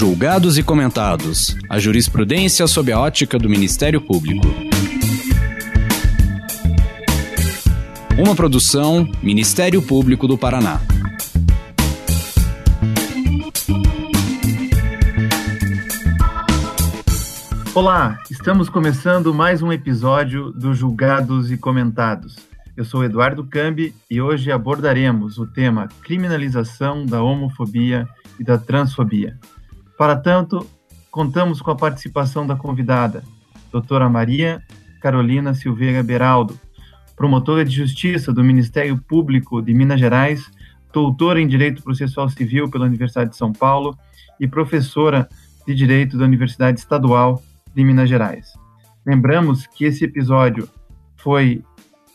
Julgados e comentados. A jurisprudência sob a ótica do Ministério Público. Uma produção Ministério Público do Paraná. Olá, estamos começando mais um episódio do Julgados e Comentados. Eu sou Eduardo Cambi e hoje abordaremos o tema criminalização da homofobia e da transfobia. Para tanto, contamos com a participação da convidada, doutora Maria Carolina Silveira Beraldo, promotora de justiça do Ministério Público de Minas Gerais, doutora em Direito Processual Civil pela Universidade de São Paulo e professora de Direito da Universidade Estadual de Minas Gerais. Lembramos que esse episódio foi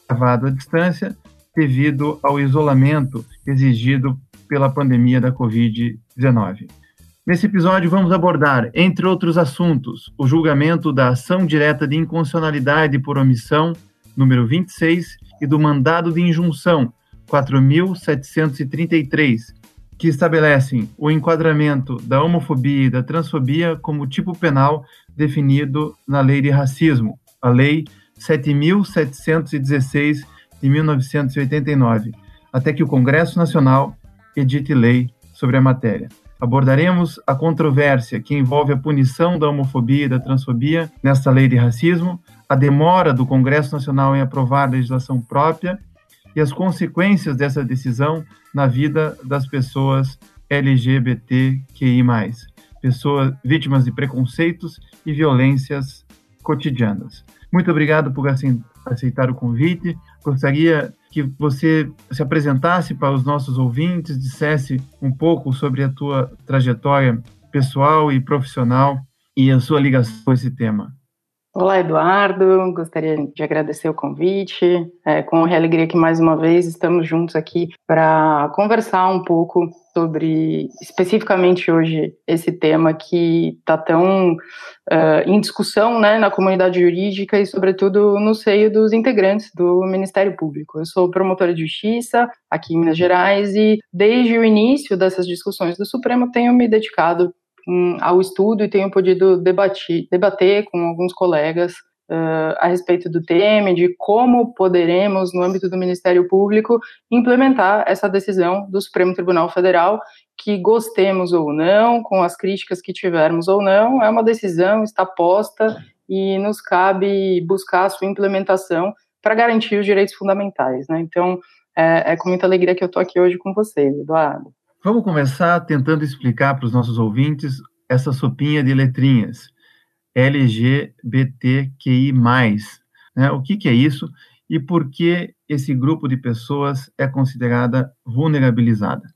gravado à distância devido ao isolamento exigido pela pandemia da Covid-19. Nesse episódio, vamos abordar, entre outros assuntos, o julgamento da ação direta de inconstitucionalidade por omissão, número 26, e do mandado de injunção, 4.733, que estabelecem o enquadramento da homofobia e da transfobia como tipo penal definido na Lei de Racismo, a Lei 7.716 de 1989, até que o Congresso Nacional edite lei sobre a matéria. Abordaremos a controvérsia que envolve a punição da homofobia e da transfobia nesta lei de racismo, a demora do Congresso Nacional em aprovar legislação própria e as consequências dessa decisão na vida das pessoas LGBTQI+, pessoas vítimas de preconceitos e violências cotidianas. Muito obrigado por aceitar o convite. Gostaria que você se apresentasse para os nossos ouvintes, dissesse um pouco sobre a tua trajetória pessoal e profissional e a sua ligação com esse tema. Olá, Eduardo. Gostaria de agradecer o convite. É, com alegria que mais uma vez estamos juntos aqui para conversar um pouco sobre, especificamente hoje, esse tema que está tão uh, em discussão né, na comunidade jurídica e, sobretudo, no seio dos integrantes do Ministério Público. Eu sou promotora de justiça aqui em Minas Gerais e, desde o início dessas discussões do Supremo, tenho me dedicado ao estudo e tenho podido debater, debater com alguns colegas uh, a respeito do tema, de como poderemos, no âmbito do Ministério Público, implementar essa decisão do Supremo Tribunal Federal, que gostemos ou não, com as críticas que tivermos ou não, é uma decisão, está posta e nos cabe buscar a sua implementação para garantir os direitos fundamentais. Né? Então, é, é com muita alegria que eu estou aqui hoje com você, Eduardo. Vamos começar tentando explicar para os nossos ouvintes essa sopinha de letrinhas. LGBTQI+. Né? O que, que é isso e por que esse grupo de pessoas é considerada vulnerabilizada?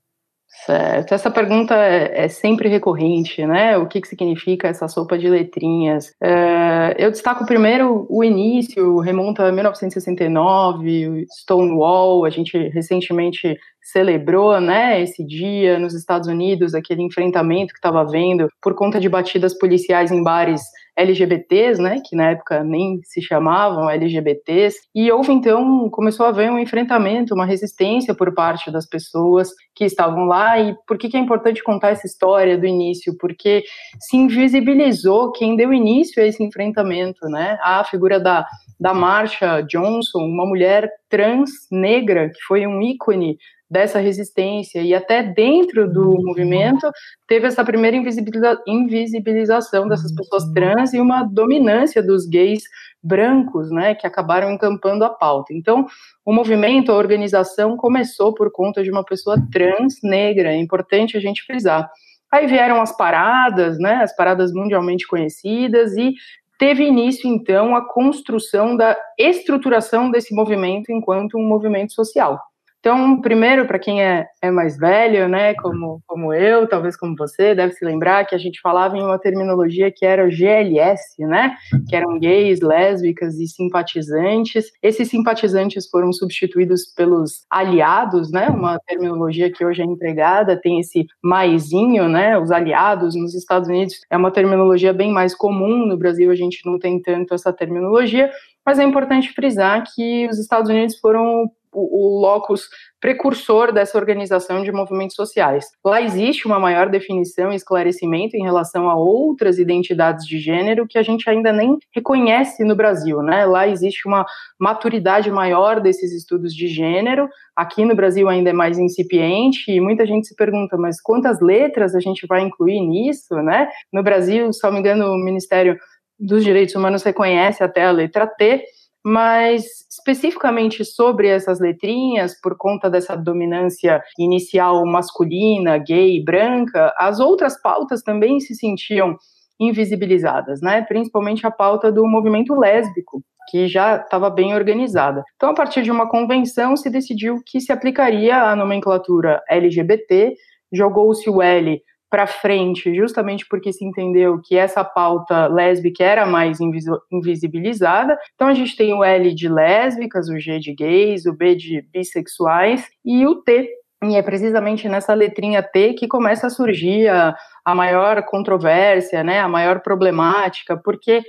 Certo, essa pergunta é, é, sempre recorrente, né? O que, que significa essa sopa de letrinhas? É, eu destaco primeiro o início, remonta a 1969, Stonewall, a gente recentemente celebrou, né, esse dia nos Estados Unidos, aquele enfrentamento que estava havendo por conta de batidas policiais em bares LGBTs, né, que na época nem se chamavam LGBTs, e houve então, começou a haver um enfrentamento, uma resistência por parte das pessoas que estavam lá, e por que, que é importante contar essa história do início? Porque se invisibilizou quem deu início a esse enfrentamento, né, a figura da, da Marsha Johnson, uma mulher trans negra, que foi um ícone dessa resistência e até dentro do uhum. movimento teve essa primeira invisibiliza invisibilização dessas pessoas uhum. trans e uma dominância dos gays brancos, né, que acabaram encampando a pauta. Então, o movimento, a organização começou por conta de uma pessoa trans negra, é importante a gente frisar. Aí vieram as paradas, né, as paradas mundialmente conhecidas e teve início então a construção da estruturação desse movimento enquanto um movimento social. Então, primeiro, para quem é, é mais velho, né, como, como eu, talvez como você, deve se lembrar que a gente falava em uma terminologia que era GLS, né, que eram gays, lésbicas e simpatizantes. Esses simpatizantes foram substituídos pelos aliados, né, uma terminologia que hoje é empregada, tem esse maisinho, né, os aliados nos Estados Unidos é uma terminologia bem mais comum, no Brasil a gente não tem tanto essa terminologia, mas é importante frisar que os Estados Unidos foram o, o locus precursor dessa organização de movimentos sociais. Lá existe uma maior definição e esclarecimento em relação a outras identidades de gênero que a gente ainda nem reconhece no Brasil, né? Lá existe uma maturidade maior desses estudos de gênero. Aqui no Brasil ainda é mais incipiente e muita gente se pergunta, mas quantas letras a gente vai incluir nisso, né? No Brasil, se não me engano, o Ministério dos Direitos Humanos reconhece até a letra T, mas especificamente sobre essas letrinhas, por conta dessa dominância inicial masculina, gay, branca, as outras pautas também se sentiam invisibilizadas, né? Principalmente a pauta do movimento lésbico, que já estava bem organizada. Então, a partir de uma convenção, se decidiu que se aplicaria a nomenclatura LGBT, jogou-se o L para frente, justamente porque se entendeu que essa pauta lésbica era mais invisibilizada. Então a gente tem o L de lésbicas, o G de gays, o B de bissexuais e o T. E é precisamente nessa letrinha T que começa a surgir a, a maior controvérsia, né, a maior problemática, porque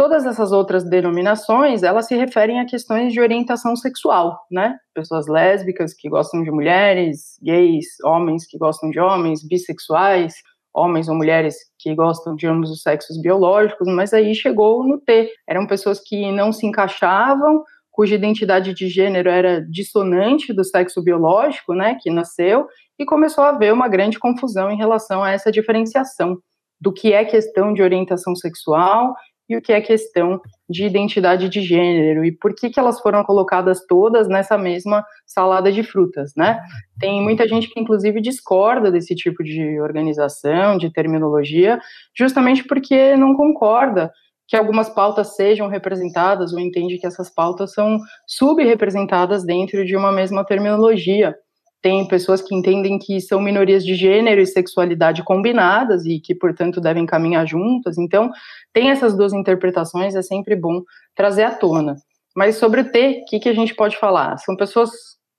Todas essas outras denominações, elas se referem a questões de orientação sexual, né? Pessoas lésbicas que gostam de mulheres, gays, homens que gostam de homens, bissexuais, homens ou mulheres que gostam de ambos os sexos biológicos, mas aí chegou no T. Eram pessoas que não se encaixavam, cuja identidade de gênero era dissonante do sexo biológico, né, que nasceu, e começou a haver uma grande confusão em relação a essa diferenciação do que é questão de orientação sexual e o que é questão de identidade de gênero e por que, que elas foram colocadas todas nessa mesma salada de frutas, né? Tem muita gente que inclusive discorda desse tipo de organização, de terminologia, justamente porque não concorda que algumas pautas sejam representadas ou entende que essas pautas são subrepresentadas dentro de uma mesma terminologia tem pessoas que entendem que são minorias de gênero e sexualidade combinadas e que, portanto, devem caminhar juntas. Então, tem essas duas interpretações, é sempre bom trazer à tona. Mas sobre o T, o que, que a gente pode falar? São pessoas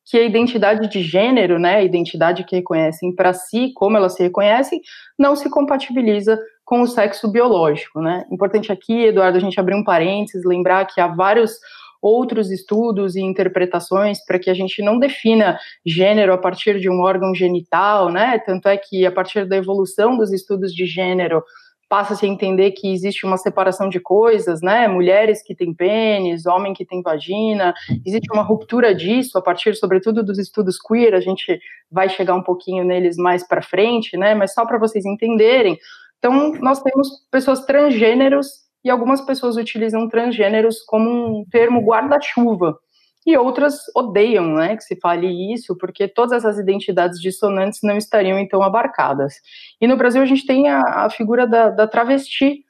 que a identidade de gênero, né, a identidade que reconhecem para si, como elas se reconhecem, não se compatibiliza com o sexo biológico, né? Importante aqui, Eduardo, a gente abrir um parênteses, lembrar que há vários outros estudos e interpretações para que a gente não defina gênero a partir de um órgão genital, né? Tanto é que a partir da evolução dos estudos de gênero passa-se a entender que existe uma separação de coisas, né? Mulheres que têm pênis, homem que tem vagina, existe uma ruptura disso a partir, sobretudo, dos estudos queer. A gente vai chegar um pouquinho neles mais para frente, né? Mas só para vocês entenderem. Então, nós temos pessoas transgêneros e algumas pessoas utilizam transgêneros como um termo guarda-chuva, e outras odeiam né, que se fale isso, porque todas essas identidades dissonantes não estariam então abarcadas. E no Brasil a gente tem a, a figura da, da travesti,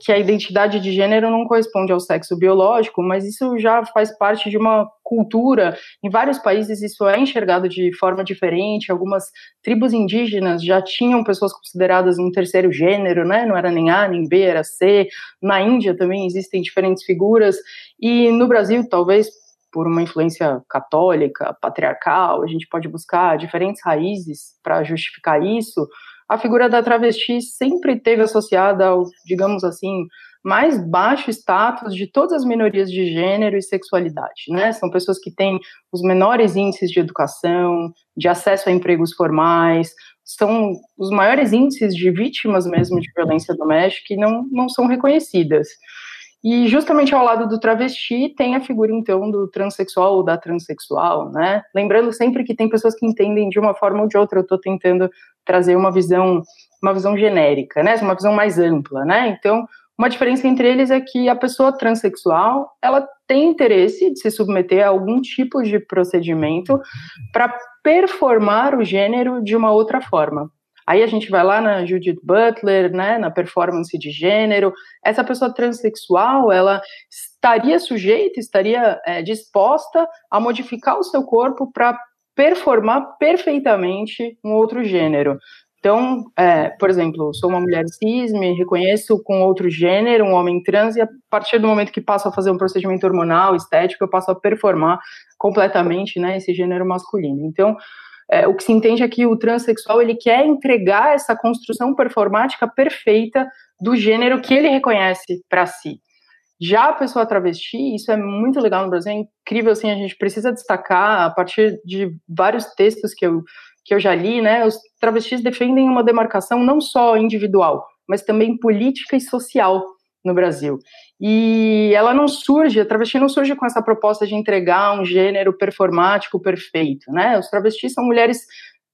que a identidade de gênero não corresponde ao sexo biológico, mas isso já faz parte de uma cultura. Em vários países isso é enxergado de forma diferente. Algumas tribos indígenas já tinham pessoas consideradas um terceiro gênero, né? Não era nem A nem B, era C. Na Índia também existem diferentes figuras e no Brasil talvez por uma influência católica, patriarcal, a gente pode buscar diferentes raízes para justificar isso a figura da travesti sempre teve associada ao, digamos assim, mais baixo status de todas as minorias de gênero e sexualidade, né? São pessoas que têm os menores índices de educação, de acesso a empregos formais, são os maiores índices de vítimas mesmo de violência doméstica e não, não são reconhecidas. E justamente ao lado do travesti tem a figura então do transexual ou da transexual, né? Lembrando sempre que tem pessoas que entendem de uma forma ou de outra. Eu estou tentando trazer uma visão, uma visão genérica, né? Uma visão mais ampla, né? Então, uma diferença entre eles é que a pessoa transexual ela tem interesse de se submeter a algum tipo de procedimento para performar o gênero de uma outra forma. Aí a gente vai lá na Judith Butler, né, na performance de gênero. Essa pessoa transexual, ela estaria sujeita, estaria é, disposta a modificar o seu corpo para performar perfeitamente um outro gênero. Então, é, por exemplo, sou uma mulher cis, me reconheço com outro gênero, um homem trans, e a partir do momento que passo a fazer um procedimento hormonal, estético, eu passo a performar completamente né, esse gênero masculino. Então, é, o que se entende é que o transexual ele quer entregar essa construção performática perfeita do gênero que ele reconhece para si. Já a pessoa travesti, isso é muito legal no Brasil, é incrível, assim, a gente precisa destacar, a partir de vários textos que eu, que eu já li, né, os travestis defendem uma demarcação não só individual, mas também política e social no Brasil. E ela não surge, a travesti não surge com essa proposta de entregar um gênero performático perfeito, né? Os travestis são mulheres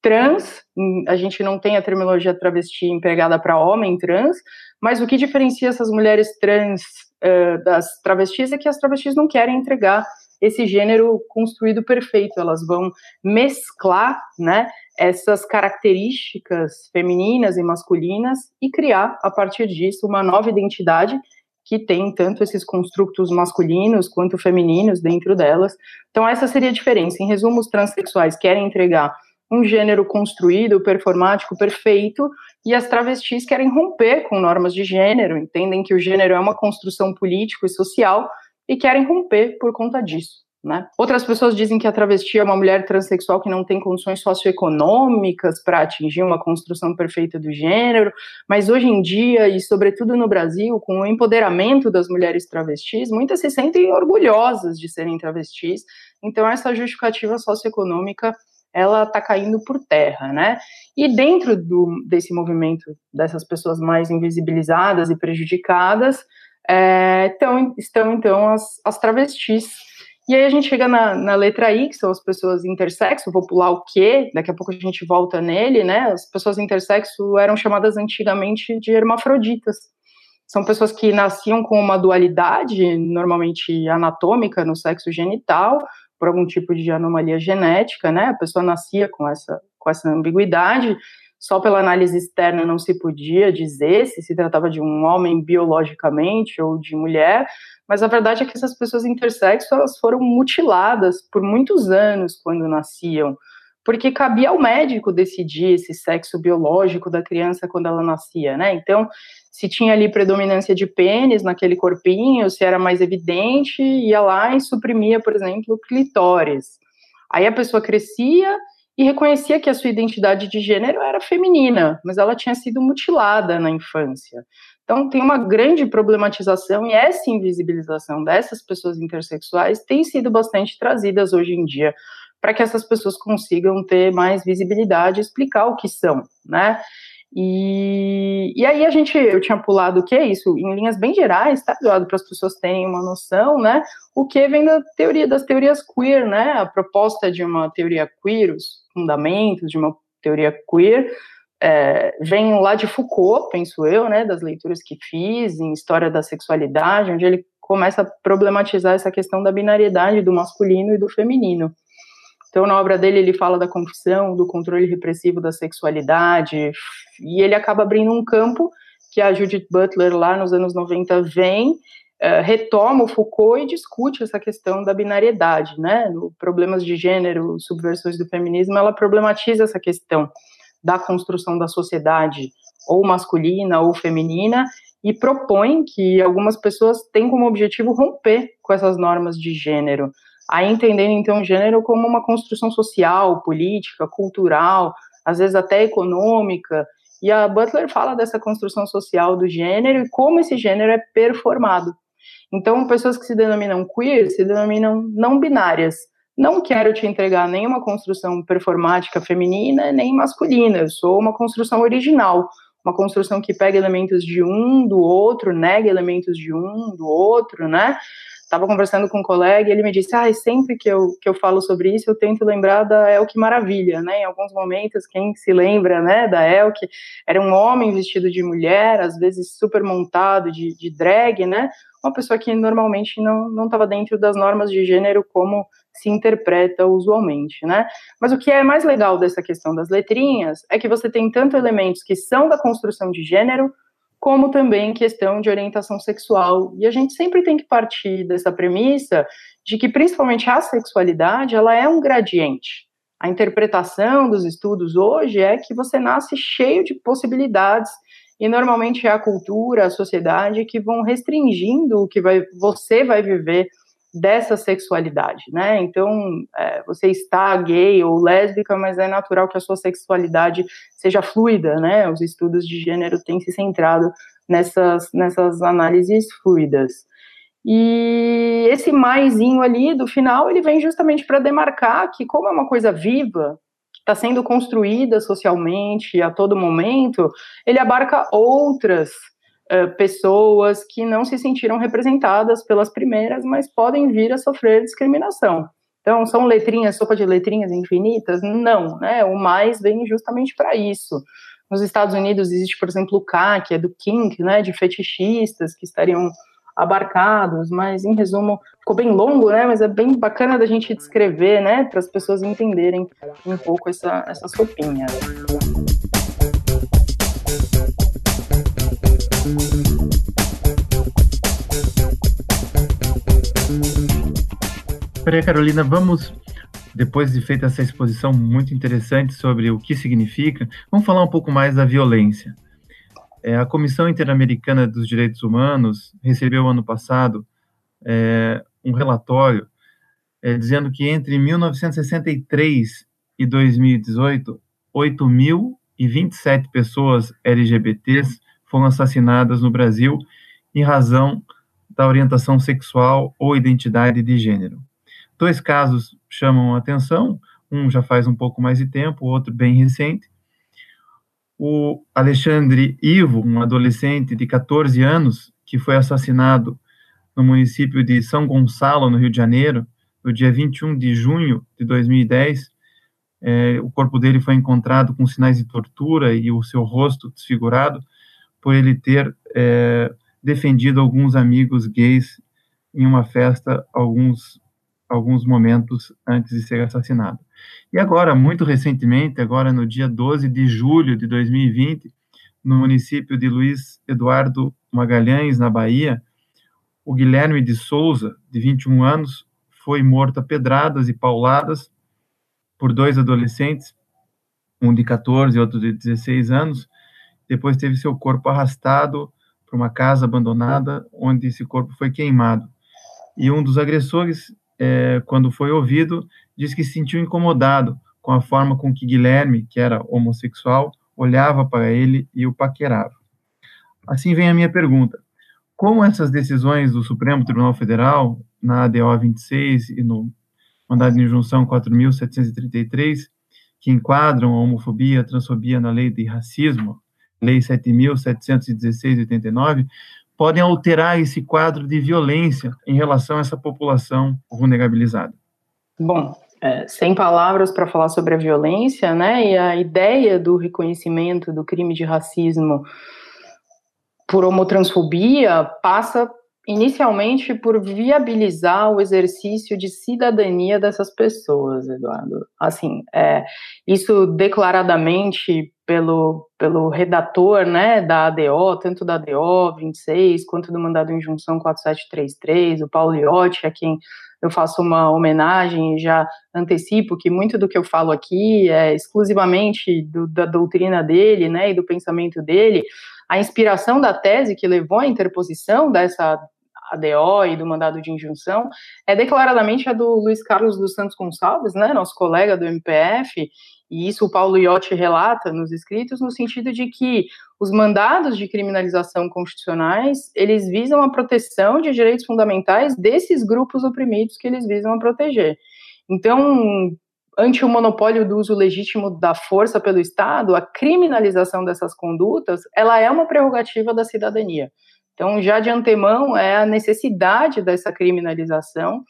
trans, a gente não tem a terminologia travesti empregada para homem trans, mas o que diferencia essas mulheres trans uh, das travestis é que as travestis não querem entregar esse gênero construído perfeito, elas vão mesclar, né, essas características femininas e masculinas e criar a partir disso uma nova identidade que tem tanto esses construtos masculinos quanto femininos dentro delas. Então essa seria a diferença. Em resumo, os transexuais querem entregar um gênero construído, performático, perfeito, e as travestis querem romper com normas de gênero, entendem que o gênero é uma construção político e social e querem romper por conta disso. Né? Outras pessoas dizem que a travesti é uma mulher transexual que não tem condições socioeconômicas para atingir uma construção perfeita do gênero, mas hoje em dia, e sobretudo no Brasil, com o empoderamento das mulheres travestis, muitas se sentem orgulhosas de serem travestis, então essa justificativa socioeconômica ela está caindo por terra, né? E dentro do, desse movimento dessas pessoas mais invisibilizadas e prejudicadas, é, então, estão então as, as travestis. E aí a gente chega na, na, letra I, que são as pessoas intersexo, vou pular o Q, daqui a pouco a gente volta nele, né? As pessoas intersexo eram chamadas antigamente de hermafroditas. São pessoas que nasciam com uma dualidade, normalmente anatômica, no sexo genital, por algum tipo de anomalia genética, né? A pessoa nascia com essa, com essa ambiguidade, só pela análise externa não se podia dizer se se tratava de um homem biologicamente ou de mulher, mas a verdade é que essas pessoas intersexo elas foram mutiladas por muitos anos quando nasciam, porque cabia ao médico decidir esse sexo biológico da criança quando ela nascia, né? Então, se tinha ali predominância de pênis naquele corpinho, se era mais evidente, ia lá e suprimia, por exemplo, clitóris. Aí a pessoa crescia e reconhecia que a sua identidade de gênero era feminina, mas ela tinha sido mutilada na infância. Então, tem uma grande problematização e essa invisibilização dessas pessoas intersexuais tem sido bastante trazidas hoje em dia para que essas pessoas consigam ter mais visibilidade e explicar o que são, né? E, e aí a gente, eu tinha pulado o que é isso, em linhas bem gerais, tá, Eduardo, para as pessoas terem uma noção, né? O que vem da teoria, das teorias queer, né? A proposta de uma teoria queer, os fundamentos de uma teoria queer, é, vem lá de Foucault, penso eu, né? Das leituras que fiz em História da Sexualidade, onde ele começa a problematizar essa questão da binariedade do masculino e do feminino. Então, na obra dele, ele fala da confissão, do controle repressivo da sexualidade, e ele acaba abrindo um campo que a Judith Butler, lá nos anos 90, vem, uh, retoma o Foucault e discute essa questão da binariedade, né? Problemas de Gênero, Subversões do Feminismo, ela problematiza essa questão da construção da sociedade ou masculina ou feminina e propõe que algumas pessoas têm como objetivo romper com essas normas de gênero aí entendendo então o gênero como uma construção social, política, cultural, às vezes até econômica. E a Butler fala dessa construção social do gênero e como esse gênero é performado. Então, pessoas que se denominam queer se denominam não binárias. Não quero te entregar nenhuma construção performática feminina nem masculina. Eu sou uma construção original, uma construção que pega elementos de um, do outro, nega elementos de um, do outro, né? Estava conversando com um colega e ele me disse, ah, sempre que eu, que eu falo sobre isso, eu tento lembrar da Elke Maravilha, né, em alguns momentos, quem se lembra, né, da Elke, era um homem vestido de mulher, às vezes super montado de, de drag, né, uma pessoa que normalmente não estava dentro das normas de gênero como se interpreta usualmente, né? Mas o que é mais legal dessa questão das letrinhas é que você tem tanto elementos que são da construção de gênero, como também questão de orientação sexual. E a gente sempre tem que partir dessa premissa de que, principalmente, a sexualidade ela é um gradiente. A interpretação dos estudos hoje é que você nasce cheio de possibilidades e normalmente é a cultura, a sociedade que vão restringindo o que vai, você vai viver dessa sexualidade, né? Então, é, você está gay ou lésbica, mas é natural que a sua sexualidade seja fluida, né? Os estudos de gênero têm se centrado nessas, nessas análises fluidas. E esse maisinho ali do final, ele vem justamente para demarcar que, como é uma coisa viva, que está sendo construída socialmente a todo momento, ele abarca outras uh, pessoas que não se sentiram representadas pelas primeiras, mas podem vir a sofrer discriminação. Então, são letrinhas, sopa de letrinhas infinitas? Não, né? O mais vem justamente para isso. Nos Estados Unidos existe, por exemplo, o K, que é do kink, né, de fetichistas que estariam abarcados, mas em resumo, ficou bem longo, né, mas é bem bacana da gente descrever, né, para as pessoas entenderem um pouco essa, essa sopinha. Peraí, Carolina, vamos, depois de feita essa exposição muito interessante sobre o que significa, vamos falar um pouco mais da violência. É, a Comissão Interamericana dos Direitos Humanos recebeu ano passado é, um relatório é, dizendo que entre 1963 e 2018, 8.027 pessoas LGBTs foram assassinadas no Brasil em razão da orientação sexual ou identidade de gênero. Dois casos chamam a atenção, um já faz um pouco mais de tempo, o outro bem recente. O Alexandre Ivo, um adolescente de 14 anos, que foi assassinado no município de São Gonçalo, no Rio de Janeiro, no dia 21 de junho de 2010. É, o corpo dele foi encontrado com sinais de tortura e o seu rosto desfigurado por ele ter é, defendido alguns amigos gays em uma festa alguns alguns momentos antes de ser assassinado. E agora, muito recentemente, agora no dia 12 de julho de 2020, no município de Luiz Eduardo Magalhães, na Bahia, o Guilherme de Souza, de 21 anos, foi morto a pedradas e pauladas por dois adolescentes, um de 14 e outro de 16 anos. Depois teve seu corpo arrastado para uma casa abandonada, onde esse corpo foi queimado. E um dos agressores é, quando foi ouvido, disse que se sentiu incomodado com a forma com que Guilherme, que era homossexual, olhava para ele e o paquerava. Assim vem a minha pergunta: como essas decisões do Supremo Tribunal Federal, na ADO 26 e no mandado de injunção 4.733, que enquadram a homofobia, a transfobia na lei de racismo, lei 7.716 89, podem alterar esse quadro de violência em relação a essa população vulnerabilizada? Bom, é, sem palavras para falar sobre a violência, né? E a ideia do reconhecimento do crime de racismo por homotransfobia passa inicialmente por viabilizar o exercício de cidadania dessas pessoas, Eduardo. Assim, é, isso declaradamente pelo, pelo redator né, da ADO, tanto da ADO 26 quanto do mandado em injunção 4733, o Paulo Iotti, a quem eu faço uma homenagem e já antecipo que muito do que eu falo aqui é exclusivamente do, da doutrina dele né, e do pensamento dele. A inspiração da tese que levou à interposição dessa ADO e do mandado de injunção é declaradamente a do Luiz Carlos dos Santos Gonçalves, né, nosso colega do MPF, e isso o Paulo Iotti relata nos escritos, no sentido de que os mandados de criminalização constitucionais, eles visam a proteção de direitos fundamentais desses grupos oprimidos que eles visam a proteger. Então, ante o monopólio do uso legítimo da força pelo Estado, a criminalização dessas condutas, ela é uma prerrogativa da cidadania. Então, já de antemão, é a necessidade dessa criminalização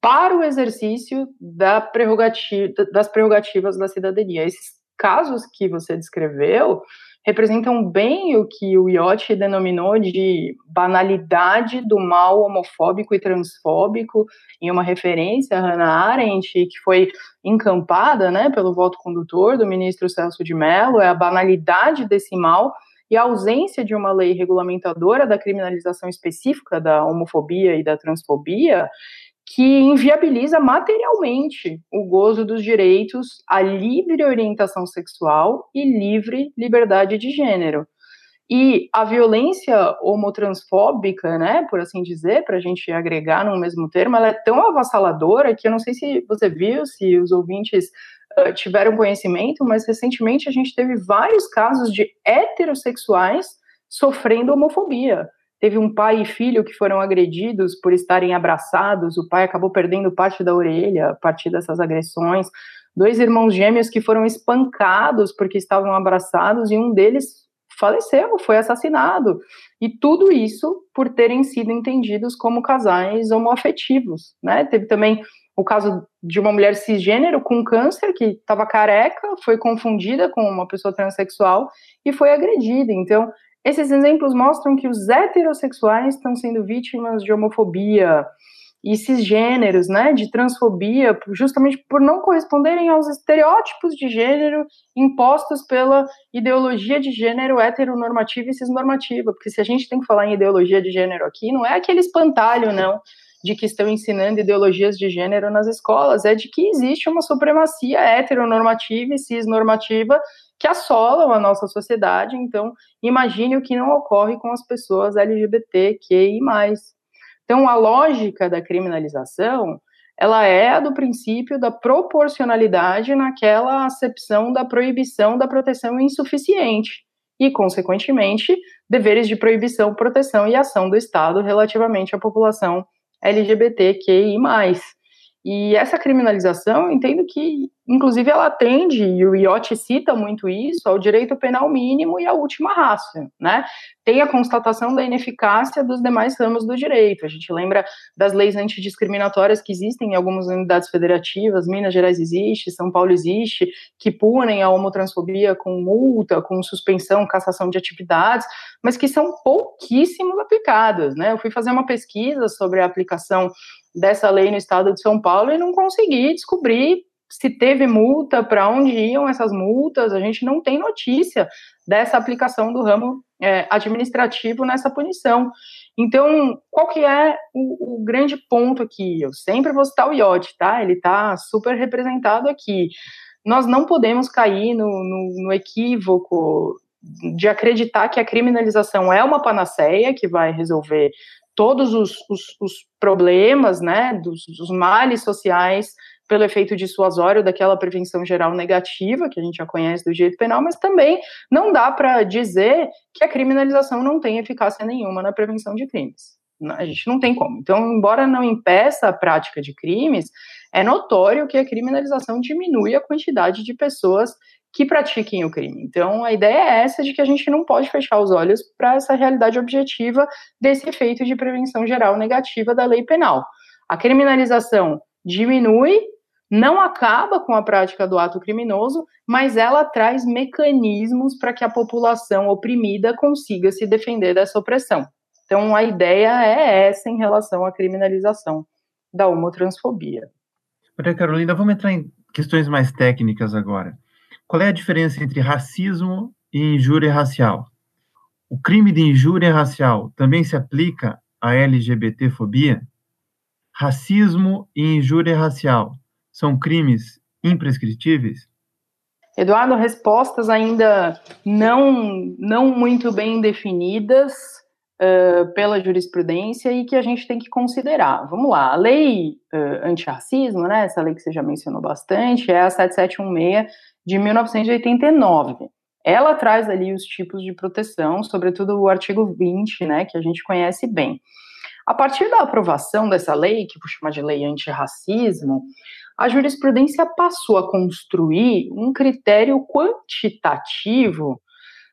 para o exercício da prerrogativa, das prerrogativas da cidadania. Esses casos que você descreveu representam bem o que o Iotti denominou de banalidade do mal homofóbico e transfóbico, em uma referência a Hannah Arendt, que foi encampada né, pelo voto condutor do ministro Celso de Mello, é a banalidade desse mal e a ausência de uma lei regulamentadora da criminalização específica da homofobia e da transfobia que inviabiliza materialmente o gozo dos direitos à livre orientação sexual e livre liberdade de gênero. E a violência homotransfóbica, né, por assim dizer, para a gente agregar no mesmo termo, ela é tão avassaladora que eu não sei se você viu, se os ouvintes uh, tiveram conhecimento, mas recentemente a gente teve vários casos de heterossexuais sofrendo homofobia teve um pai e filho que foram agredidos por estarem abraçados, o pai acabou perdendo parte da orelha a partir dessas agressões. Dois irmãos gêmeos que foram espancados porque estavam abraçados e um deles faleceu, foi assassinado. E tudo isso por terem sido entendidos como casais homoafetivos, né? Teve também o caso de uma mulher cisgênero com câncer que estava careca, foi confundida com uma pessoa transexual e foi agredida. Então, esses exemplos mostram que os heterossexuais estão sendo vítimas de homofobia e cisgêneros, né, de transfobia, justamente por não corresponderem aos estereótipos de gênero impostos pela ideologia de gênero heteronormativa e cisnormativa, porque se a gente tem que falar em ideologia de gênero aqui, não é aquele espantalho, não, de que estão ensinando ideologias de gênero nas escolas, é de que existe uma supremacia heteronormativa e cisnormativa que assolam a nossa sociedade. Então, imagine o que não ocorre com as pessoas LGBTQI+. Então, a lógica da criminalização, ela é a do princípio da proporcionalidade naquela acepção da proibição da proteção insuficiente e, consequentemente, deveres de proibição, proteção e ação do Estado relativamente à população LGBTQI+. E essa criminalização, eu entendo que, inclusive, ela atende, e o IOT cita muito isso, ao direito penal mínimo e à última raça, né? Tem a constatação da ineficácia dos demais ramos do direito. A gente lembra das leis antidiscriminatórias que existem em algumas unidades federativas, Minas Gerais existe, São Paulo existe, que punem a homotransfobia com multa, com suspensão, cassação de atividades, mas que são pouquíssimo aplicadas, né? Eu fui fazer uma pesquisa sobre a aplicação dessa lei no estado de São Paulo e não consegui descobrir se teve multa, para onde iam essas multas, a gente não tem notícia dessa aplicação do ramo é, administrativo nessa punição. Então, qual que é o, o, grande ponto aqui? Eu sempre vou citar o IOT, tá? Ele está super representado aqui. Nós não podemos cair no, no, no equívoco de acreditar que a criminalização é uma panaceia que vai resolver todos os, os, os problemas, né, dos, dos, males sociais pelo efeito dissuasório daquela prevenção geral negativa que a gente já conhece do direito penal, mas também não dá para dizer que a criminalização não tem eficácia nenhuma na prevenção de crimes. A gente não tem como. Então, embora não impeça a prática de crimes, é notório que a criminalização diminui a quantidade de pessoas que pratiquem o crime. Então, a ideia é essa de que a gente não pode fechar os olhos para essa realidade objetiva desse efeito de prevenção geral negativa da lei penal. A criminalização diminui, não acaba com a prática do ato criminoso, mas ela traz mecanismos para que a população oprimida consiga se defender dessa opressão. Então, a ideia é essa em relação à criminalização da homotransfobia. Maria Carolina, vamos entrar em questões mais técnicas agora. Qual é a diferença entre racismo e injúria racial? O crime de injúria racial também se aplica à LGBTfobia? Racismo e injúria racial são crimes imprescritíveis? Eduardo, respostas ainda não, não muito bem definidas uh, pela jurisprudência e que a gente tem que considerar. Vamos lá, a lei uh, antirracismo, né, essa lei que você já mencionou bastante, é a 7716 de 1989. Ela traz ali os tipos de proteção, sobretudo o artigo 20, né, que a gente conhece bem. A partir da aprovação dessa lei, que vou chamar de lei antirracismo, a jurisprudência passou a construir um critério quantitativo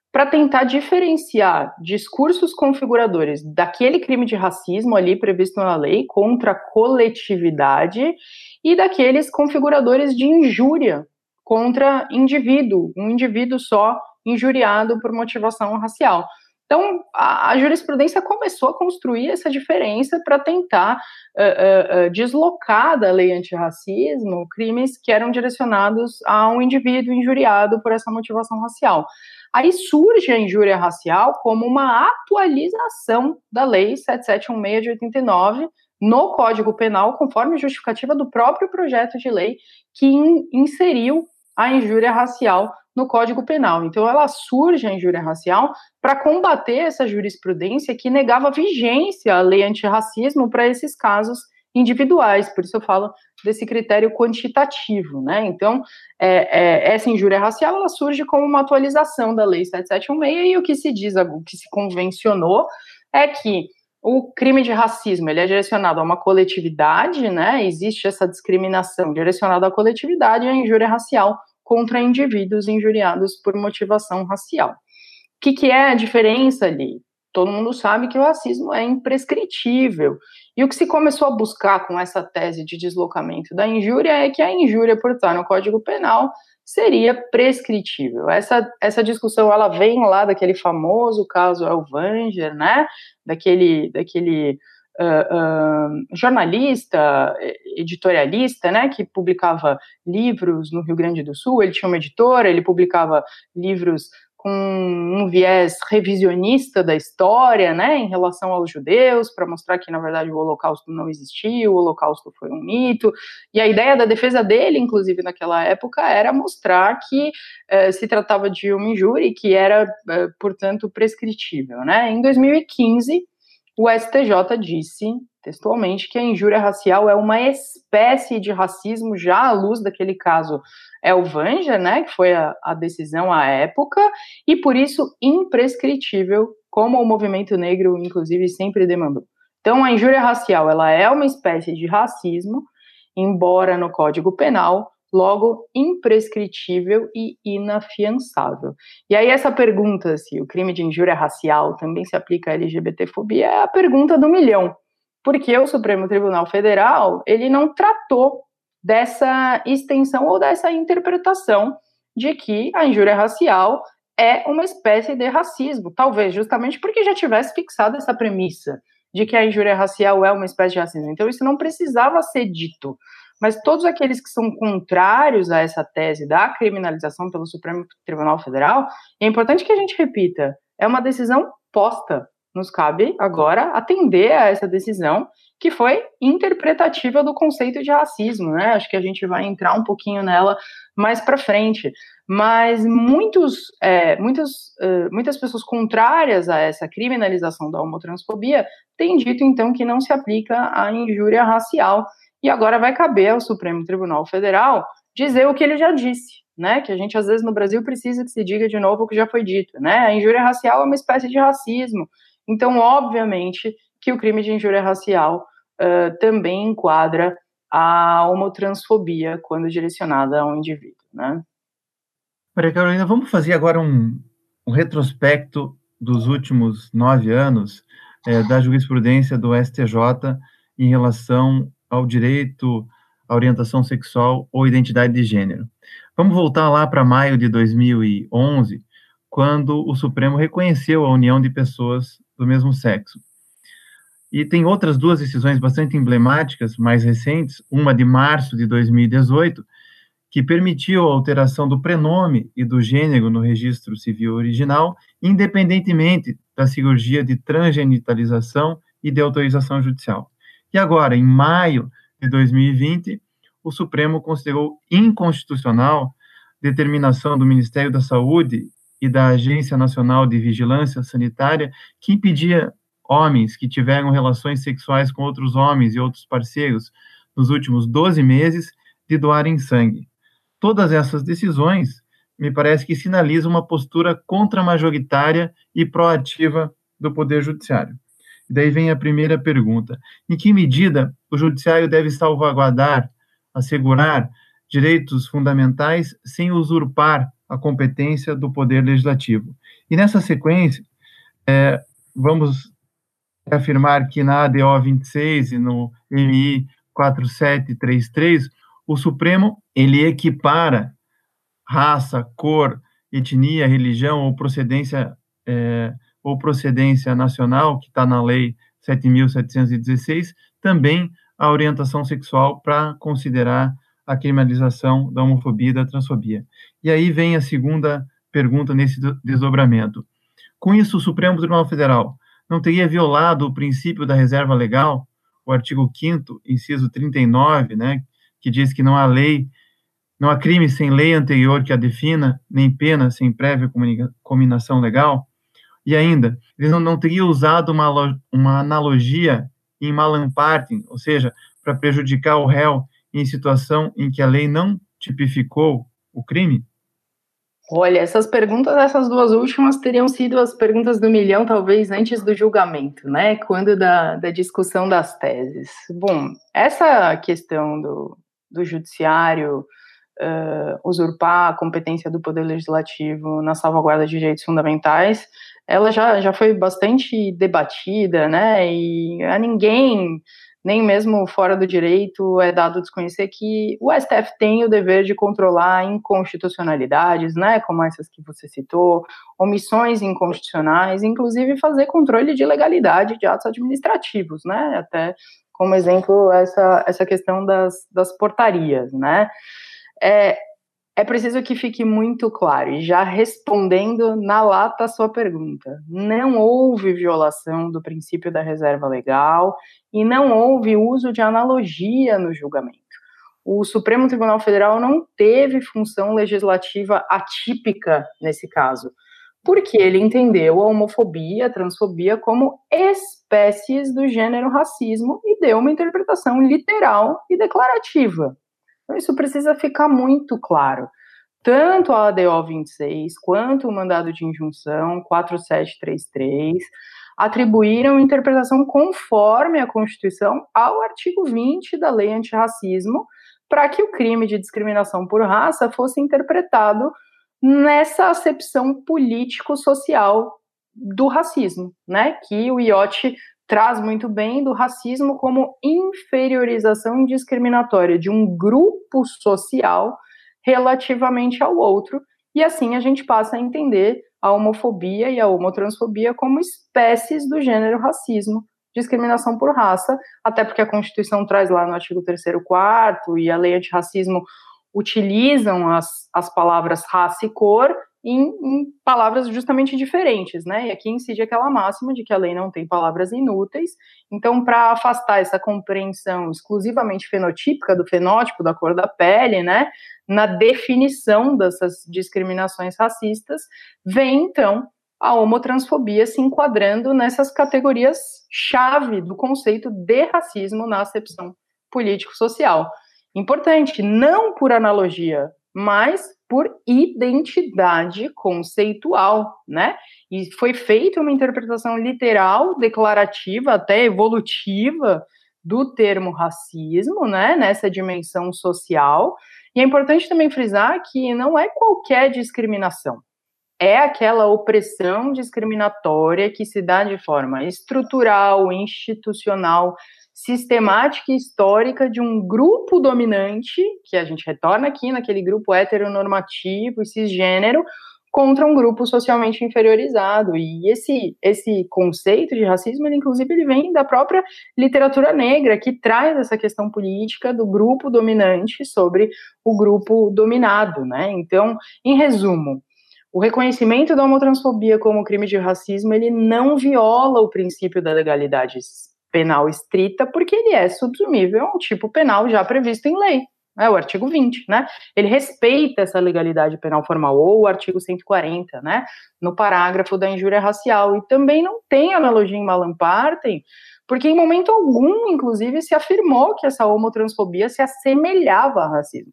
para tentar diferenciar discursos configuradores daquele crime de racismo ali previsto na lei contra a coletividade e daqueles configuradores de injúria contra indivíduo, um indivíduo só injuriado por motivação racial. Então, a, a jurisprudência começou a construir essa diferença para tentar uh, uh, deslocar da lei antirracismo crimes que eram direcionados a um indivíduo injuriado por essa motivação racial. Aí surge a injúria racial como uma atualização da lei 7716 de 89, no Código Penal, conforme justificativa do próprio projeto de lei que in, inseriu a injúria racial no Código Penal. Então, ela surge a injúria racial para combater essa jurisprudência que negava vigência à lei antirracismo para esses casos individuais. Por isso eu falo desse critério quantitativo, né? Então, é, é, essa injúria racial ela surge como uma atualização da lei 7716 e o que se diz, o que se convencionou é que o crime de racismo ele é direcionado a uma coletividade, né? Existe essa discriminação direcionada à coletividade e a injúria racial contra indivíduos injuriados por motivação racial. O que, que é a diferença ali? Todo mundo sabe que o racismo é imprescritível. E o que se começou a buscar com essa tese de deslocamento da injúria é que a injúria, por estar no Código Penal, seria prescritível. Essa, essa discussão ela vem lá daquele famoso caso Elvanger, né? Daquele, daquele uh, jornalista, editorialista, né? Que publicava livros no Rio Grande do Sul. Ele tinha uma editora, ele publicava livros com um viés revisionista da história, né, em relação aos judeus, para mostrar que na verdade o Holocausto não existiu, o Holocausto foi um mito. E a ideia da defesa dele, inclusive naquela época, era mostrar que eh, se tratava de uma injúria que era, eh, portanto, prescritível, né. Em 2015, o STJ disse textualmente que a injúria racial é uma espécie de racismo já à luz daquele caso Elvanger, né, que foi a, a decisão à época, e por isso imprescritível, como o movimento negro, inclusive, sempre demandou. Então, a injúria racial, ela é uma espécie de racismo, embora no Código Penal, logo imprescritível e inafiançável. E aí essa pergunta se o crime de injúria racial também se aplica à LGBTfobia é a pergunta do milhão. Porque o Supremo Tribunal Federal, ele não tratou dessa extensão ou dessa interpretação de que a injúria racial é uma espécie de racismo, talvez justamente porque já tivesse fixado essa premissa de que a injúria racial é uma espécie de racismo. Então isso não precisava ser dito. Mas todos aqueles que são contrários a essa tese da criminalização pelo Supremo Tribunal Federal, é importante que a gente repita, é uma decisão posta. Nos cabe agora atender a essa decisão que foi interpretativa do conceito de racismo, né? Acho que a gente vai entrar um pouquinho nela mais para frente. Mas muitos, é, muitas, muitas pessoas contrárias a essa criminalização da homotransfobia têm dito, então, que não se aplica a injúria racial. E agora vai caber ao Supremo Tribunal Federal dizer o que ele já disse, né? Que a gente, às vezes, no Brasil precisa que se diga de novo o que já foi dito, né? A injúria racial é uma espécie de racismo. Então, obviamente, que o crime de injúria racial uh, também enquadra a homotransfobia quando direcionada a um indivíduo, né? Maria Carolina, vamos fazer agora um, um retrospecto dos últimos nove anos é, da jurisprudência do STJ em relação ao direito à orientação sexual ou identidade de gênero. Vamos voltar lá para maio de 2011, quando o Supremo reconheceu a união de pessoas do mesmo sexo. E tem outras duas decisões bastante emblemáticas, mais recentes, uma de março de 2018, que permitiu a alteração do prenome e do gênero no registro civil original, independentemente da cirurgia de transgenitalização e de autorização judicial. E agora, em maio de 2020, o Supremo considerou inconstitucional determinação do Ministério da Saúde e da Agência Nacional de Vigilância Sanitária que impedia homens que tiveram relações sexuais com outros homens e outros parceiros nos últimos 12 meses de doarem sangue. Todas essas decisões me parece que sinalizam uma postura contramajoritária e proativa do Poder Judiciário. Daí vem a primeira pergunta: em que medida o Judiciário deve salvaguardar, assegurar direitos fundamentais sem usurpar a competência do Poder Legislativo? E nessa sequência, é, vamos afirmar que na ADO 26 e no MI 4733, o Supremo ele equipara raça, cor, etnia, religião ou procedência é, ou procedência nacional, que está na Lei 7.716, também a orientação sexual para considerar a criminalização da homofobia e da transfobia. E aí vem a segunda pergunta nesse desdobramento. Com isso, o Supremo Tribunal Federal não teria violado o princípio da reserva legal, o artigo 5 inciso 39, né, que diz que não há lei, não há crime sem lei anterior que a defina, nem pena sem prévia combinação legal, e ainda, ele não, não usado uma, uma analogia em malampartem, ou seja, para prejudicar o réu em situação em que a lei não tipificou o crime? Olha, essas perguntas, essas duas últimas, teriam sido as perguntas do milhão, talvez antes do julgamento, né? Quando da, da discussão das teses. Bom, essa questão do, do judiciário uh, usurpar a competência do Poder Legislativo na salvaguarda de direitos fundamentais, ela já, já foi bastante debatida, né? E a ninguém nem mesmo fora do direito é dado desconhecer que o STF tem o dever de controlar inconstitucionalidades, né, como essas que você citou, omissões inconstitucionais, inclusive fazer controle de legalidade de atos administrativos, né, até como exemplo essa, essa questão das, das portarias, né. É, é preciso que fique muito claro, e já respondendo na lata a sua pergunta, não houve violação do princípio da reserva legal e não houve uso de analogia no julgamento. O Supremo Tribunal Federal não teve função legislativa atípica nesse caso, porque ele entendeu a homofobia, a transfobia como espécies do gênero racismo e deu uma interpretação literal e declarativa então, isso precisa ficar muito claro. Tanto a ADO 26 quanto o mandado de injunção 4733 atribuíram interpretação conforme a Constituição ao artigo 20 da Lei Antirracismo, para que o crime de discriminação por raça fosse interpretado nessa acepção político-social do racismo, né? Que o IOT traz muito bem do racismo como inferiorização discriminatória de um grupo social relativamente ao outro, e assim a gente passa a entender a homofobia e a homotransfobia como espécies do gênero racismo, discriminação por raça, até porque a Constituição traz lá no artigo 3 4 e a lei antirracismo utilizam as, as palavras raça e cor em, em, palavras justamente diferentes, né? E aqui incide aquela máxima de que a lei não tem palavras inúteis. Então, para afastar essa compreensão exclusivamente fenotípica do fenótipo da cor da pele, né? Na definição dessas discriminações racistas, vem então a homotransfobia se enquadrando nessas categorias chave do conceito de racismo na acepção político-social. Importante, não por analogia, mas por identidade conceitual, né? E foi feita uma interpretação literal, declarativa, até evolutiva do termo racismo, né, nessa dimensão social. E é importante também frisar que não é qualquer discriminação. É aquela opressão discriminatória que se dá de forma estrutural, institucional, sistemática e histórica de um grupo dominante, que a gente retorna aqui naquele grupo heteronormativo e cisgênero, contra um grupo socialmente inferiorizado. E esse, esse conceito de racismo, ele, inclusive, ele vem da própria literatura negra, que traz essa questão política do grupo dominante sobre o grupo dominado, né? Então, em resumo, o reconhecimento da homotransfobia como crime de racismo, ele não viola o princípio da legalidade penal estrita, porque ele é subsumível a um tipo penal já previsto em lei, né, o artigo 20, né? Ele respeita essa legalidade penal formal, ou o artigo 140, né? No parágrafo da injúria racial. E também não tem analogia em Malampartem, porque em momento algum, inclusive, se afirmou que essa homotransfobia se assemelhava a racismo.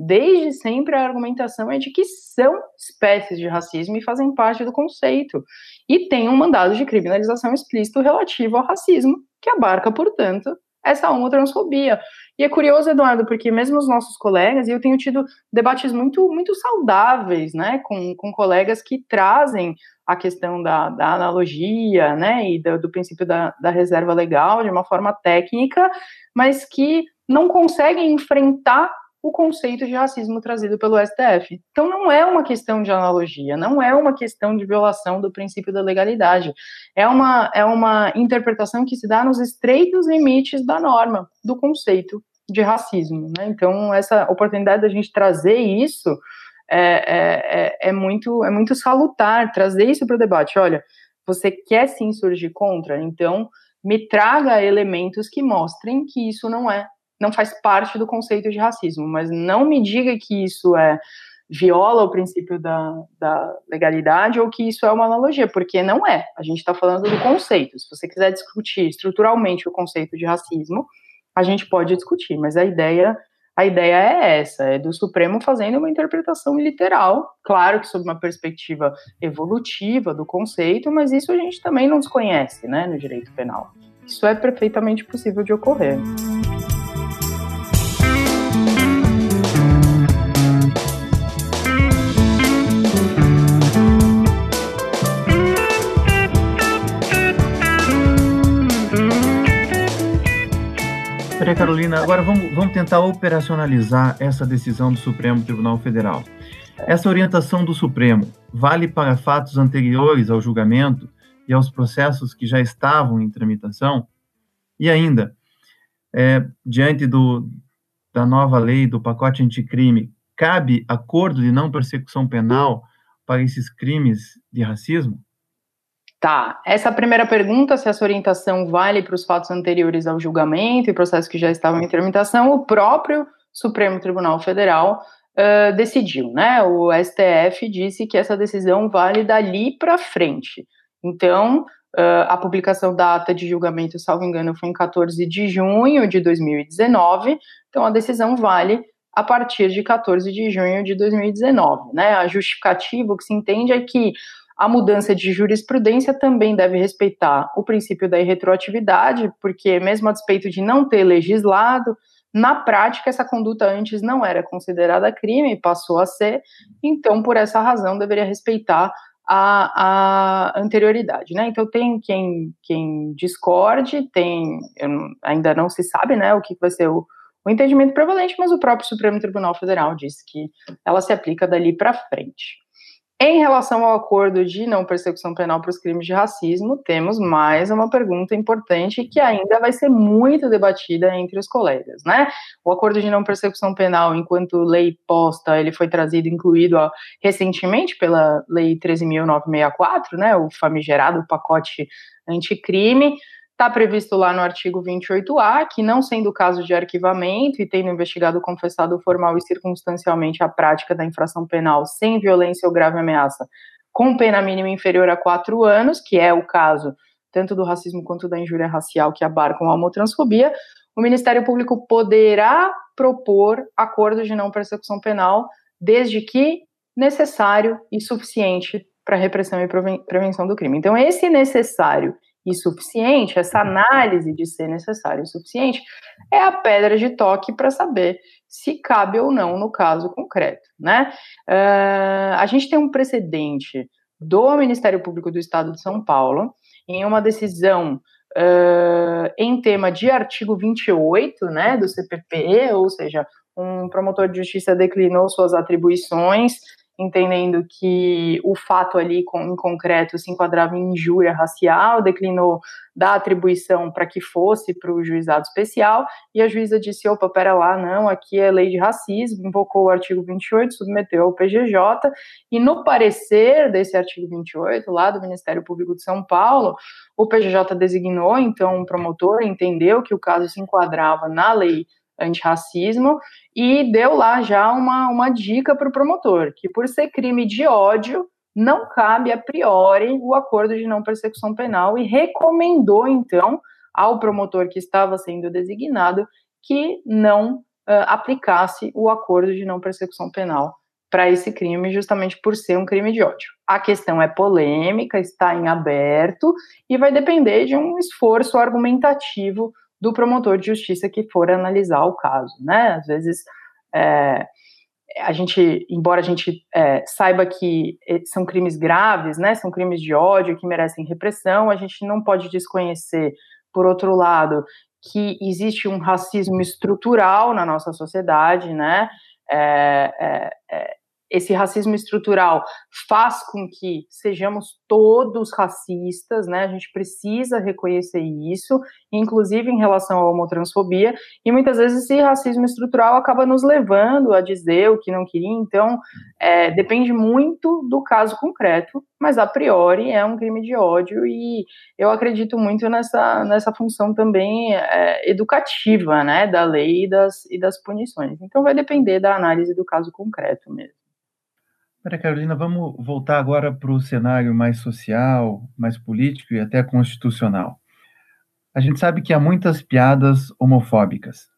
Desde sempre a argumentação é de que são espécies de racismo e fazem parte do conceito. E tem um mandado de criminalização explícito relativo ao racismo, que abarca, portanto, essa homotransfobia. E é curioso, Eduardo, porque mesmo os nossos colegas, e eu tenho tido debates muito, muito saudáveis, né, com, com colegas que trazem a questão da, da analogia, né, e do, do princípio da, da reserva legal de uma forma técnica, mas que não conseguem enfrentar o conceito de racismo trazido pelo STF. Então não é uma questão de analogia, não é uma questão de violação do princípio da legalidade. É uma, é uma interpretação que se dá nos estreitos limites da norma, do conceito de racismo. Né? Então essa oportunidade da gente trazer isso é, é, é, é muito, é muito salutar, trazer isso para o debate. Olha, você quer se insurgir contra? Então me traga elementos que mostrem que isso não é não faz parte do conceito de racismo, mas não me diga que isso é viola o princípio da, da legalidade ou que isso é uma analogia, porque não é. A gente está falando do conceito. Se você quiser discutir estruturalmente o conceito de racismo, a gente pode discutir, mas a ideia a ideia é essa, é do Supremo fazendo uma interpretação literal, claro que sob uma perspectiva evolutiva do conceito, mas isso a gente também não desconhece, né, no direito penal. Isso é perfeitamente possível de ocorrer. Maria Carolina, agora vamos, vamos tentar operacionalizar essa decisão do Supremo Tribunal Federal. Essa orientação do Supremo vale para fatos anteriores ao julgamento e aos processos que já estavam em tramitação? E ainda, é, diante do, da nova lei do pacote anticrime, cabe acordo de não persecução penal para esses crimes de racismo? Tá, essa primeira pergunta, se essa orientação vale para os fatos anteriores ao julgamento e processos que já estavam em tramitação, o próprio Supremo Tribunal Federal uh, decidiu, né? O STF disse que essa decisão vale dali para frente. Então, uh, a publicação da ata de julgamento, salvo engano, foi em 14 de junho de 2019, então a decisão vale a partir de 14 de junho de 2019, né? A justificativa, o que se entende é que a mudança de jurisprudência também deve respeitar o princípio da irretroatividade, porque, mesmo a despeito de não ter legislado, na prática essa conduta antes não era considerada crime e passou a ser, então, por essa razão, deveria respeitar a, a anterioridade, né? Então tem quem, quem discorde, tem ainda não se sabe, né, o que vai ser o, o entendimento prevalente, mas o próprio Supremo Tribunal Federal disse que ela se aplica dali para frente. Em relação ao acordo de não persecução penal para os crimes de racismo, temos mais uma pergunta importante que ainda vai ser muito debatida entre os colegas, né? O acordo de não persecução penal, enquanto lei posta, ele foi trazido, incluído ó, recentemente pela Lei 13.964, né? O famigerado pacote anticrime. Está previsto lá no artigo 28A que, não sendo caso de arquivamento e tendo investigado, confessado formal e circunstancialmente a prática da infração penal sem violência ou grave ameaça, com pena mínima inferior a quatro anos, que é o caso tanto do racismo quanto da injúria racial que abarcam a homotransfobia, o Ministério Público poderá propor acordos de não persecução penal, desde que necessário e suficiente para repressão e prevenção do crime. Então, esse necessário e suficiente, essa análise de ser necessário e suficiente, é a pedra de toque para saber se cabe ou não no caso concreto, né? Uh, a gente tem um precedente do Ministério Público do Estado de São Paulo em uma decisão uh, em tema de artigo 28, né, do CPP, ou seja, um promotor de justiça declinou suas atribuições entendendo que o fato ali em concreto se enquadrava em injúria racial, declinou da atribuição para que fosse para o juizado especial, e a juíza disse, opa, pera lá, não, aqui é lei de racismo, invocou o artigo 28, submeteu ao PGJ, e no parecer desse artigo 28, lá do Ministério Público de São Paulo, o PGJ designou, então, um promotor, entendeu que o caso se enquadrava na lei antirracismo e deu lá já uma, uma dica para o promotor, que por ser crime de ódio, não cabe a priori o acordo de não persecução penal e recomendou, então, ao promotor que estava sendo designado que não uh, aplicasse o acordo de não persecução penal para esse crime, justamente por ser um crime de ódio. A questão é polêmica, está em aberto e vai depender de um esforço argumentativo do promotor de justiça que for analisar o caso, né? Às vezes é, a gente, embora a gente é, saiba que são crimes graves, né? São crimes de ódio que merecem repressão, a gente não pode desconhecer, por outro lado, que existe um racismo estrutural na nossa sociedade, né? É, é, é esse racismo estrutural faz com que sejamos todos racistas, né? A gente precisa reconhecer isso, inclusive em relação à homotransfobia, e muitas vezes esse racismo estrutural acaba nos levando a dizer o que não queria, então é, depende muito do caso concreto, mas a priori é um crime de ódio e eu acredito muito nessa, nessa função também é, educativa, né, da lei e das, e das punições. Então vai depender da análise do caso concreto mesmo. Maria Carolina, vamos voltar agora para o cenário mais social, mais político e até constitucional. A gente sabe que há muitas piadas homofóbicas.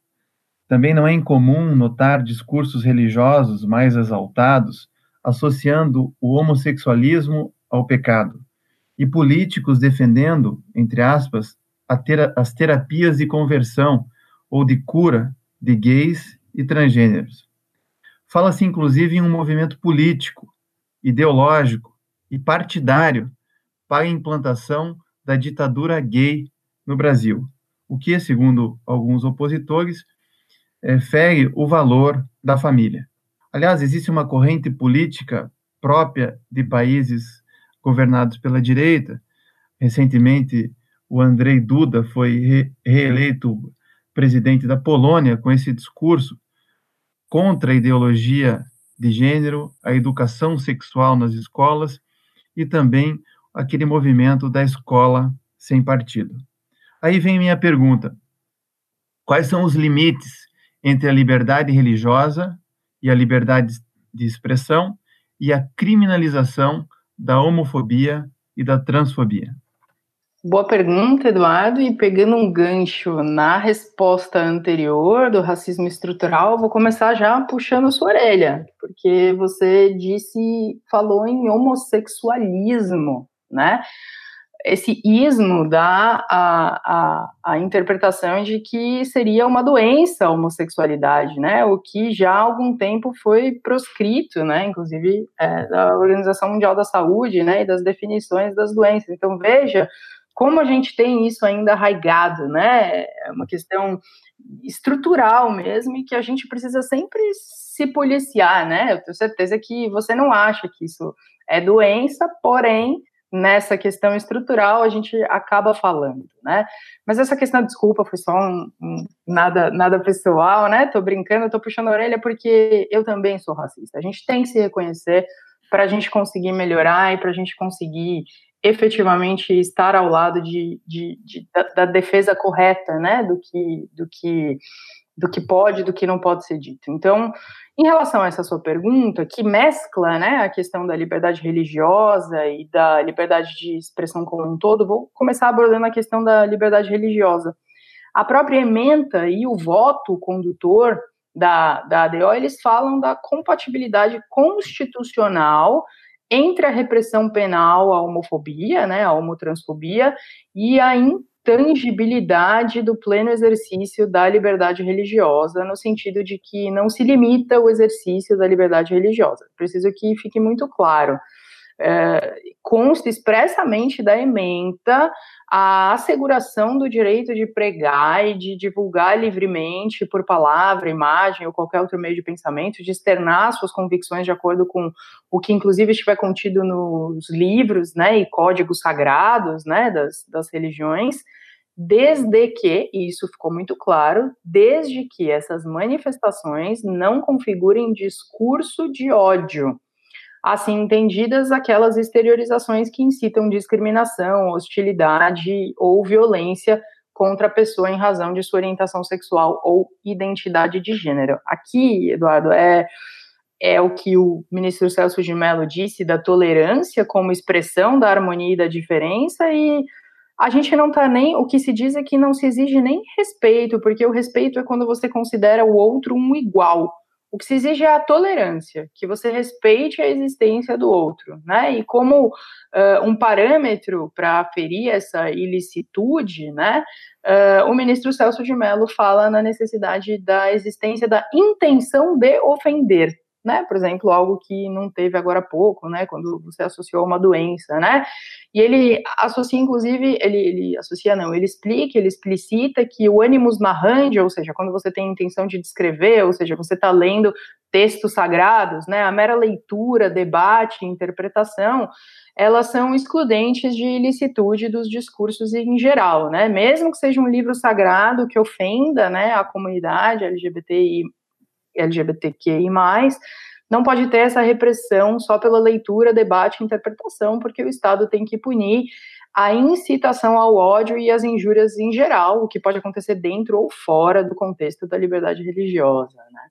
Também não é incomum notar discursos religiosos mais exaltados associando o homossexualismo ao pecado, e políticos defendendo, entre aspas, as terapias de conversão ou de cura de gays e transgêneros. Fala-se inclusive em um movimento político, ideológico e partidário para a implantação da ditadura gay no Brasil, o que, segundo alguns opositores, é, fere o valor da família. Aliás, existe uma corrente política própria de países governados pela direita. Recentemente, o Andrei Duda foi re reeleito presidente da Polônia com esse discurso contra a ideologia de gênero, a educação sexual nas escolas e também aquele movimento da escola sem partido. Aí vem minha pergunta: quais são os limites entre a liberdade religiosa e a liberdade de expressão e a criminalização da homofobia e da transfobia? Boa pergunta, Eduardo. E pegando um gancho na resposta anterior do racismo estrutural, vou começar já puxando sua orelha, porque você disse, falou em homossexualismo, né? esse ismo dá a, a, a, interpretação de que seria uma doença a homossexualidade, né? O que já há algum tempo foi proscrito, né? Inclusive é, da Organização Mundial da Saúde, né? E das definições das doenças. Então veja como a gente tem isso ainda arraigado, né? É uma questão estrutural mesmo e que a gente precisa sempre se policiar, né? Eu tenho certeza que você não acha que isso é doença, porém nessa questão estrutural a gente acaba falando, né? Mas essa questão, desculpa, foi só um, um, nada, nada pessoal, né? Tô brincando, tô puxando a orelha porque eu também sou racista. A gente tem que se reconhecer para a gente conseguir melhorar e para a gente conseguir efetivamente estar ao lado de, de, de da, da, defesa correta, né? Do que, do que do que pode, do que não pode ser dito. Então, em relação a essa sua pergunta, que mescla né, a questão da liberdade religiosa e da liberdade de expressão como um todo, vou começar abordando a questão da liberdade religiosa. A própria ementa e o voto condutor da, da ADO, eles falam da compatibilidade constitucional entre a repressão penal à homofobia, né, a homotransfobia, e a tangibilidade do pleno exercício da liberdade religiosa, no sentido de que não se limita o exercício da liberdade religiosa. Preciso que fique muito claro. É, consta expressamente da ementa a asseguração do direito de pregar e de divulgar livremente por palavra, imagem ou qualquer outro meio de pensamento, de externar suas convicções de acordo com o que inclusive estiver contido nos livros, né, e códigos sagrados, né, das, das religiões, desde que, e isso ficou muito claro, desde que essas manifestações não configurem discurso de ódio, assim entendidas aquelas exteriorizações que incitam discriminação, hostilidade ou violência contra a pessoa em razão de sua orientação sexual ou identidade de gênero. Aqui, Eduardo, é é o que o ministro Celso de Mello disse da tolerância como expressão da harmonia e da diferença e a gente não está nem. O que se diz é que não se exige nem respeito, porque o respeito é quando você considera o outro um igual. O que se exige é a tolerância, que você respeite a existência do outro, né? E como uh, um parâmetro para aferir essa ilicitude, né? Uh, o ministro Celso de Mello fala na necessidade da existência da intenção de ofender, né? Por exemplo, algo que não teve agora há pouco, né? Quando você associou uma doença, né? E ele associa, inclusive, ele, ele associa, não, ele explica, ele explicita que o animus narrandi, ou seja, quando você tem a intenção de descrever, ou seja, você está lendo textos sagrados, né? A mera leitura, debate, interpretação, elas são excludentes de ilicitude dos discursos em geral, né? Mesmo que seja um livro sagrado que ofenda, né, a comunidade LGBTI LGBTQI+, não pode ter essa repressão só pela leitura, debate e interpretação, porque o Estado tem que punir a incitação ao ódio e as injúrias em geral, o que pode acontecer dentro ou fora do contexto da liberdade religiosa, né?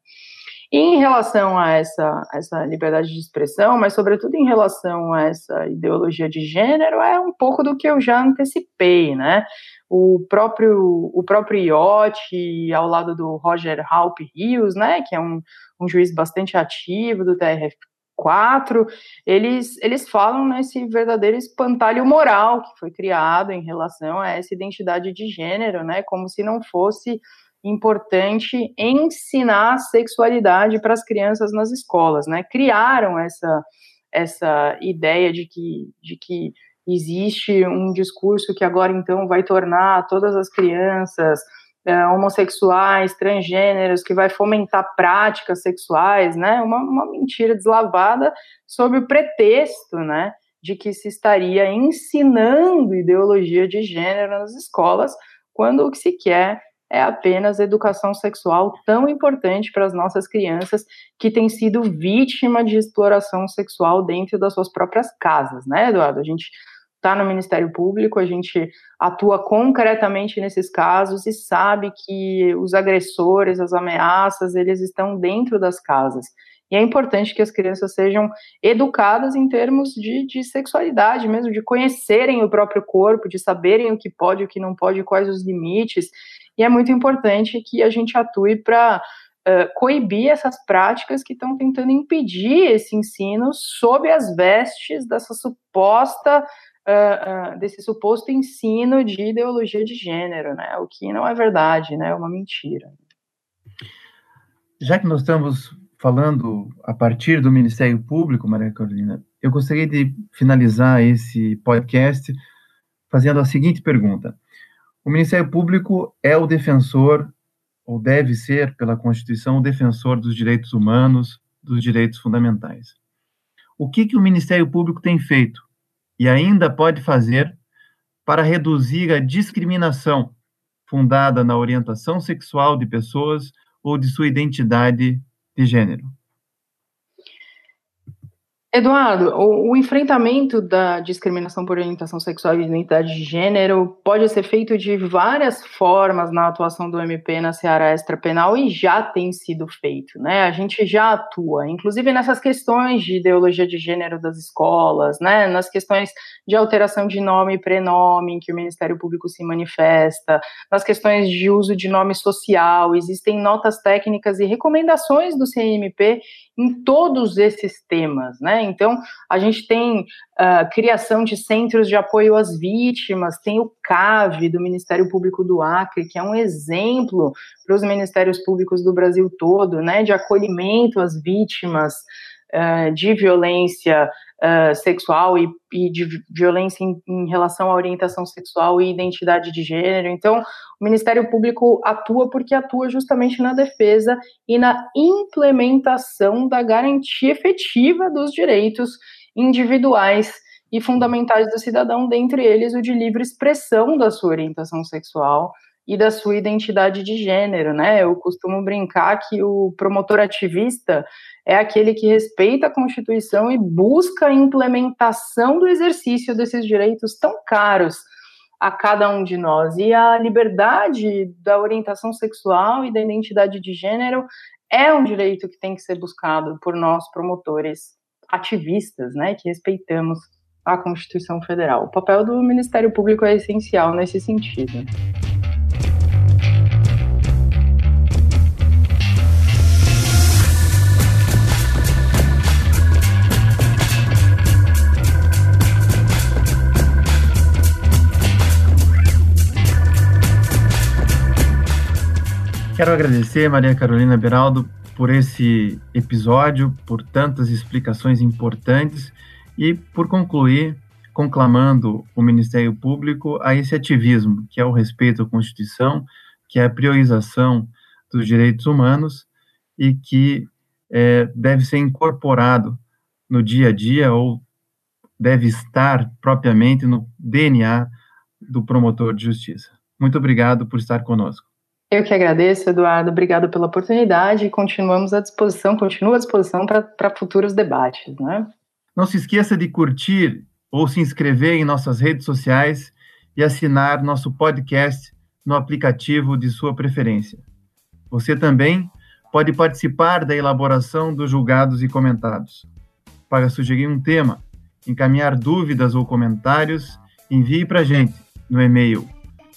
Em relação a essa, essa liberdade de expressão, mas sobretudo em relação a essa ideologia de gênero, é um pouco do que eu já antecipei, né? o próprio o próprio IOT ao lado do Roger Halp Rios, né, que é um, um juiz bastante ativo do TRF4, eles, eles falam nesse verdadeiro espantalho moral que foi criado em relação a essa identidade de gênero, né, como se não fosse importante ensinar sexualidade para as crianças nas escolas, né? Criaram essa essa ideia de que de que existe um discurso que agora então vai tornar todas as crianças é, homossexuais, transgêneros, que vai fomentar práticas sexuais, né? Uma, uma mentira deslavada sob o pretexto, né? De que se estaria ensinando ideologia de gênero nas escolas, quando o que se quer é apenas educação sexual tão importante para as nossas crianças que têm sido vítima de exploração sexual dentro das suas próprias casas, né, Eduardo? A gente está no Ministério Público, a gente atua concretamente nesses casos e sabe que os agressores, as ameaças, eles estão dentro das casas. E é importante que as crianças sejam educadas em termos de, de sexualidade mesmo, de conhecerem o próprio corpo, de saberem o que pode, o que não pode, quais os limites. E é muito importante que a gente atue para uh, coibir essas práticas que estão tentando impedir esse ensino sob as vestes dessa suposta Uh, uh, desse suposto ensino de ideologia de gênero, né? O que não é verdade, né? É uma mentira. Já que nós estamos falando a partir do Ministério Público, Maria Carolina, eu gostaria de finalizar esse podcast fazendo a seguinte pergunta: O Ministério Público é o defensor, ou deve ser, pela Constituição, o defensor dos direitos humanos, dos direitos fundamentais. O que, que o Ministério Público tem feito e ainda pode fazer para reduzir a discriminação fundada na orientação sexual de pessoas ou de sua identidade de gênero? Eduardo, o, o, enfrentamento da discriminação por orientação sexual e identidade de gênero pode ser feito de várias formas na atuação do MP na seara extrapenal e já tem sido feito, né? A gente já atua, inclusive nessas questões de ideologia de gênero das escolas, né? Nas questões de alteração de nome e prenome em que o Ministério Público se manifesta, nas questões de uso de nome social, existem notas técnicas e recomendações do CNMP em todos esses temas, né? Então, a gente tem uh, criação de centros de apoio às vítimas, tem o CAV do Ministério Público do Acre, que é um exemplo para os ministérios públicos do Brasil todo, né? De acolhimento às vítimas de violência uh, sexual e, e, de violência em, em, relação à orientação sexual e identidade de gênero. Então, o Ministério Público atua porque atua justamente na defesa e na implementação da garantia efetiva dos direitos individuais e fundamentais do cidadão, dentre eles o de livre expressão da sua orientação sexual e da sua identidade de gênero, né? Eu costumo brincar que o promotor ativista é aquele que respeita a Constituição e busca a implementação do exercício desses direitos tão caros a cada um de nós. E a liberdade da orientação sexual e da identidade de gênero é um direito que tem que ser buscado por nós promotores ativistas, né, que respeitamos a Constituição Federal. O papel do Ministério Público é essencial nesse sentido. Quero agradecer, Maria Carolina Beraldo, por esse episódio, por tantas explicações importantes e por concluir conclamando o Ministério Público a esse ativismo, que é o respeito à Constituição, que é a priorização dos direitos humanos e que é, deve ser incorporado no dia a dia ou deve estar propriamente no DNA do promotor de justiça. Muito obrigado por estar conosco. Eu que agradeço, Eduardo. Obrigado pela oportunidade continuamos à disposição, continuo à disposição para futuros debates. Né? Não se esqueça de curtir ou se inscrever em nossas redes sociais e assinar nosso podcast no aplicativo de sua preferência. Você também pode participar da elaboração dos julgados e comentados. Para sugerir um tema, encaminhar dúvidas ou comentários, envie para a gente no e-mail